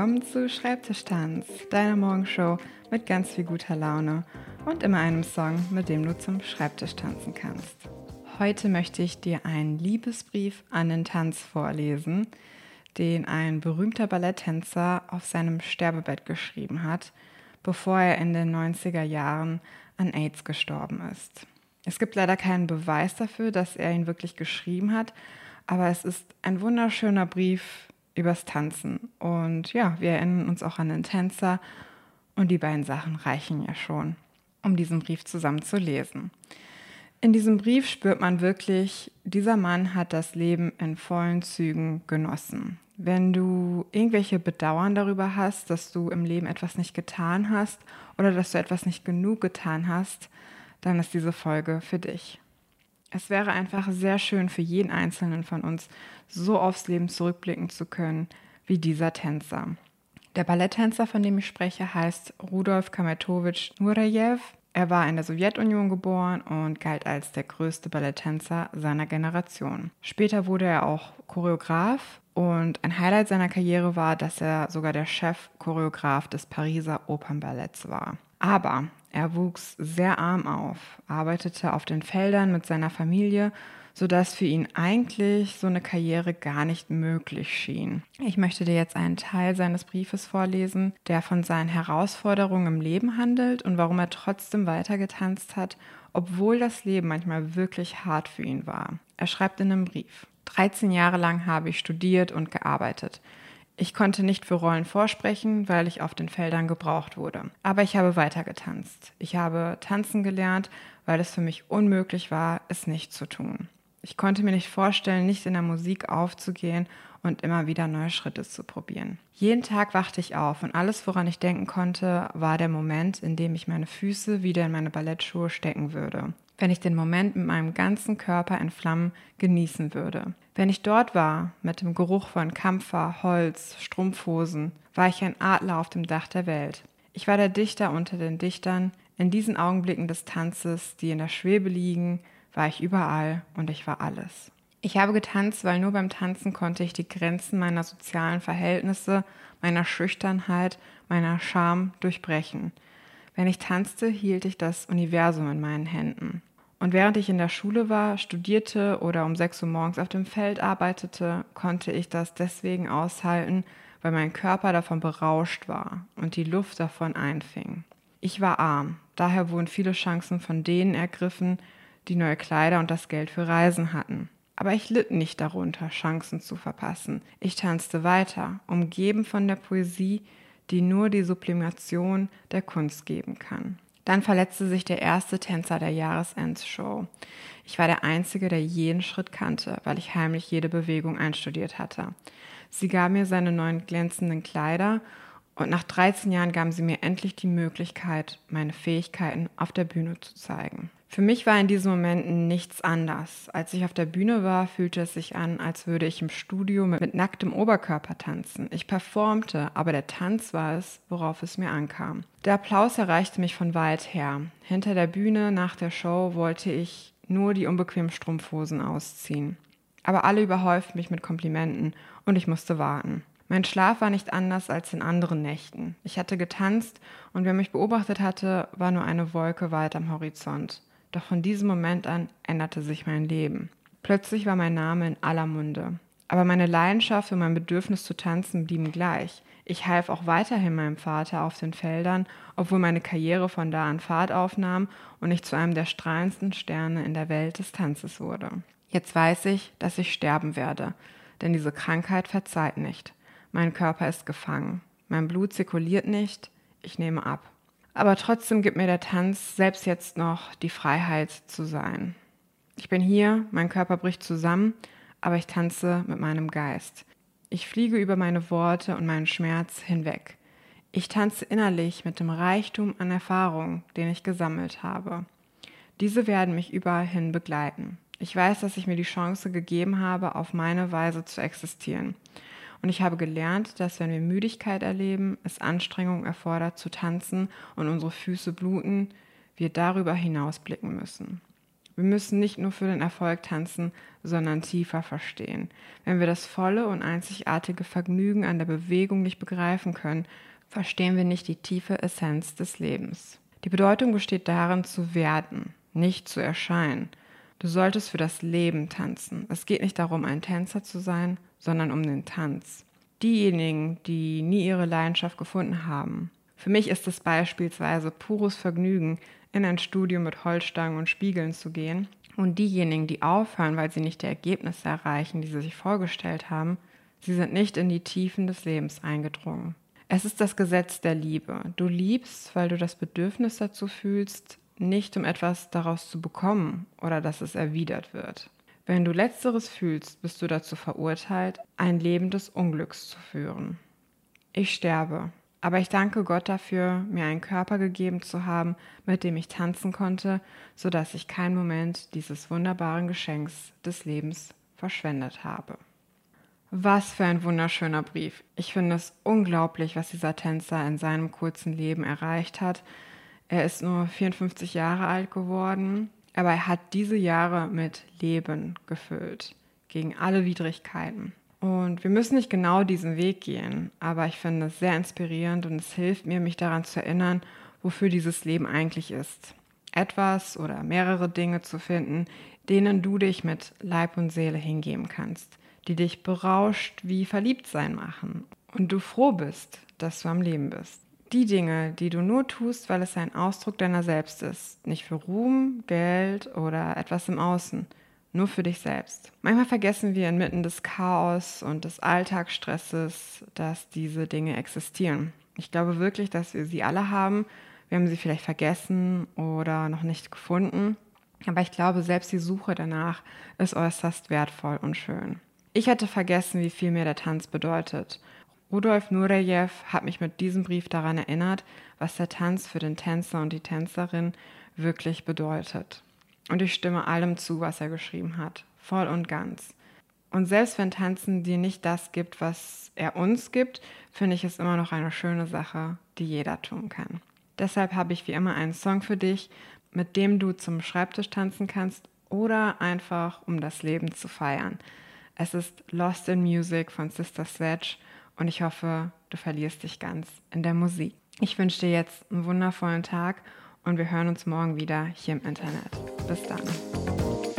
willkommen zu Schreibtischtanz, deiner Morgenshow mit ganz viel guter Laune und immer einem Song, mit dem du zum Schreibtisch tanzen kannst. Heute möchte ich dir einen Liebesbrief an den Tanz vorlesen, den ein berühmter Balletttänzer auf seinem Sterbebett geschrieben hat, bevor er in den 90er Jahren an AIDS gestorben ist. Es gibt leider keinen Beweis dafür, dass er ihn wirklich geschrieben hat, aber es ist ein wunderschöner Brief übers Tanzen. Und ja, wir erinnern uns auch an den Tänzer und die beiden Sachen reichen ja schon, um diesen Brief zusammen zu lesen. In diesem Brief spürt man wirklich, dieser Mann hat das Leben in vollen Zügen genossen. Wenn du irgendwelche Bedauern darüber hast, dass du im Leben etwas nicht getan hast oder dass du etwas nicht genug getan hast, dann ist diese Folge für dich. Es wäre einfach sehr schön für jeden Einzelnen von uns, so aufs Leben zurückblicken zu können wie dieser Tänzer. Der Balletttänzer, von dem ich spreche, heißt Rudolf Kametowitsch Nureyev. Er war in der Sowjetunion geboren und galt als der größte Balletttänzer seiner Generation. Später wurde er auch Choreograf und ein Highlight seiner Karriere war, dass er sogar der Chef-Choreograf des Pariser Opernballetts war. Aber er wuchs sehr arm auf, arbeitete auf den Feldern mit seiner Familie, sodass für ihn eigentlich so eine Karriere gar nicht möglich schien. Ich möchte dir jetzt einen Teil seines Briefes vorlesen, der von seinen Herausforderungen im Leben handelt und warum er trotzdem weitergetanzt hat, obwohl das Leben manchmal wirklich hart für ihn war. Er schreibt in einem Brief. 13 Jahre lang habe ich studiert und gearbeitet. Ich konnte nicht für Rollen vorsprechen, weil ich auf den Feldern gebraucht wurde. Aber ich habe weiter getanzt. Ich habe tanzen gelernt, weil es für mich unmöglich war, es nicht zu tun. Ich konnte mir nicht vorstellen, nicht in der Musik aufzugehen und immer wieder neue Schritte zu probieren. Jeden Tag wachte ich auf und alles, woran ich denken konnte, war der Moment, in dem ich meine Füße wieder in meine Ballettschuhe stecken würde wenn ich den Moment mit meinem ganzen Körper in Flammen genießen würde. Wenn ich dort war, mit dem Geruch von Kampfer, Holz, Strumpfhosen, war ich ein Adler auf dem Dach der Welt. Ich war der Dichter unter den Dichtern. In diesen Augenblicken des Tanzes, die in der Schwebe liegen, war ich überall und ich war alles. Ich habe getanzt, weil nur beim Tanzen konnte ich die Grenzen meiner sozialen Verhältnisse, meiner Schüchternheit, meiner Scham durchbrechen. Wenn ich tanzte, hielt ich das Universum in meinen Händen. Und während ich in der Schule war, studierte oder um 6 Uhr morgens auf dem Feld arbeitete, konnte ich das deswegen aushalten, weil mein Körper davon berauscht war und die Luft davon einfing. Ich war arm, daher wurden viele Chancen von denen ergriffen, die neue Kleider und das Geld für Reisen hatten. Aber ich litt nicht darunter, Chancen zu verpassen. Ich tanzte weiter, umgeben von der Poesie, die nur die Sublimation der Kunst geben kann. Dann verletzte sich der erste Tänzer der Jahresendshow. Ich war der Einzige, der jeden Schritt kannte, weil ich heimlich jede Bewegung einstudiert hatte. Sie gab mir seine neuen glänzenden Kleider und nach 13 Jahren gaben sie mir endlich die Möglichkeit, meine Fähigkeiten auf der Bühne zu zeigen. Für mich war in diesen Momenten nichts anders. Als ich auf der Bühne war, fühlte es sich an, als würde ich im Studio mit, mit, nacktem Oberkörper tanzen. Ich performte, aber der Tanz war es, worauf es mir ankam. Der Applaus erreichte mich von weit her. Hinter der Bühne nach der Show wollte ich nur die unbequemen Strumpfhosen ausziehen. Aber alle überhäuften mich mit Komplimenten und ich musste warten. Mein Schlaf war nicht anders als in anderen Nächten. Ich hatte getanzt und wer mich beobachtet hatte, war nur eine Wolke weit am Horizont. Doch von diesem Moment an änderte sich mein Leben. Plötzlich war mein Name in aller Munde. Aber meine Leidenschaft und mein Bedürfnis zu tanzen blieben gleich. Ich half auch weiterhin meinem Vater auf den Feldern, obwohl meine Karriere von da an Fahrt aufnahm und ich zu einem der strahlendsten Sterne in der Welt des Tanzes wurde. Jetzt weiß ich, dass ich sterben werde, denn diese Krankheit verzeiht nicht. Mein Körper ist gefangen. Mein Blut zirkuliert nicht. Ich nehme ab. Aber trotzdem gibt mir der Tanz selbst jetzt noch die Freiheit zu sein. Ich bin hier, mein Körper bricht zusammen, aber ich tanze mit meinem Geist. Ich fliege über meine Worte und meinen Schmerz hinweg. Ich tanze innerlich mit dem Reichtum an Erfahrung, den ich gesammelt habe. Diese werden mich überall hin begleiten. Ich weiß, dass ich mir die Chance gegeben habe, auf meine Weise zu existieren. Und ich habe gelernt, dass wenn wir Müdigkeit erleben, es Anstrengung erfordert zu tanzen und unsere Füße bluten, wir darüber hinaus blicken müssen. Wir müssen nicht nur für den Erfolg tanzen, sondern tiefer verstehen. Wenn wir das volle und einzigartige Vergnügen an der Bewegung nicht begreifen können, verstehen wir nicht die tiefe Essenz des Lebens. Die Bedeutung besteht darin, zu werden, nicht zu erscheinen. Du solltest für das Leben tanzen. Es geht nicht darum, ein Tänzer zu sein, sondern um den Tanz. Diejenigen, die nie ihre Leidenschaft gefunden haben. Für mich ist es beispielsweise pures Vergnügen, in ein Studio mit Holzstangen und Spiegeln zu gehen. Und diejenigen, die aufhören, weil sie nicht die Ergebnisse erreichen, die sie sich vorgestellt haben, sie sind nicht in die Tiefen des Lebens eingedrungen. Es ist das Gesetz der Liebe. Du liebst, weil du das Bedürfnis dazu fühlst, nicht um etwas daraus zu bekommen oder dass es erwidert wird. Wenn du letzteres fühlst, bist du dazu verurteilt, ein Leben des Unglücks zu führen. Ich sterbe, aber ich danke Gott dafür, mir einen Körper gegeben zu haben, mit dem ich tanzen konnte, sodass ich keinen Moment dieses wunderbaren Geschenks des Lebens verschwendet habe. Was für ein wunderschöner Brief. Ich finde es unglaublich, was dieser Tänzer in seinem kurzen Leben erreicht hat. Er ist nur 54 Jahre alt geworden, aber er hat diese Jahre mit Leben gefüllt, gegen alle Widrigkeiten. Und wir müssen nicht genau diesen Weg gehen, aber ich finde es sehr inspirierend und es hilft mir, mich daran zu erinnern, wofür dieses Leben eigentlich ist. Etwas oder mehrere Dinge zu finden, denen du dich mit Leib und Seele hingeben kannst die dich berauscht wie Verliebtsein machen und du froh bist, dass du am Leben bist. Die Dinge, die du nur tust, weil es ein Ausdruck deiner selbst ist, nicht für Ruhm, Geld oder etwas im Außen, nur für dich selbst. Manchmal vergessen wir inmitten des Chaos und des Alltagsstresses, dass diese Dinge existieren. Ich glaube wirklich, dass wir sie alle haben. Wir haben sie vielleicht vergessen oder noch nicht gefunden. Aber ich glaube, selbst die Suche danach ist äußerst wertvoll und schön. Ich hatte vergessen, wie viel mir der Tanz bedeutet. Rudolf Nurejew hat mich mit diesem Brief daran erinnert, was der Tanz für den Tänzer und die Tänzerin wirklich bedeutet. Und ich stimme allem zu, was er geschrieben hat, voll und ganz. Und selbst wenn Tanzen dir nicht das gibt, was er uns gibt, finde ich es immer noch eine schöne Sache, die jeder tun kann. Deshalb habe ich wie immer einen Song für dich, mit dem du zum Schreibtisch tanzen kannst oder einfach um das Leben zu feiern. Es ist Lost in Music von Sister Sledge und ich hoffe, du verlierst dich ganz in der Musik. Ich wünsche dir jetzt einen wundervollen Tag und wir hören uns morgen wieder hier im Internet. Bis dann.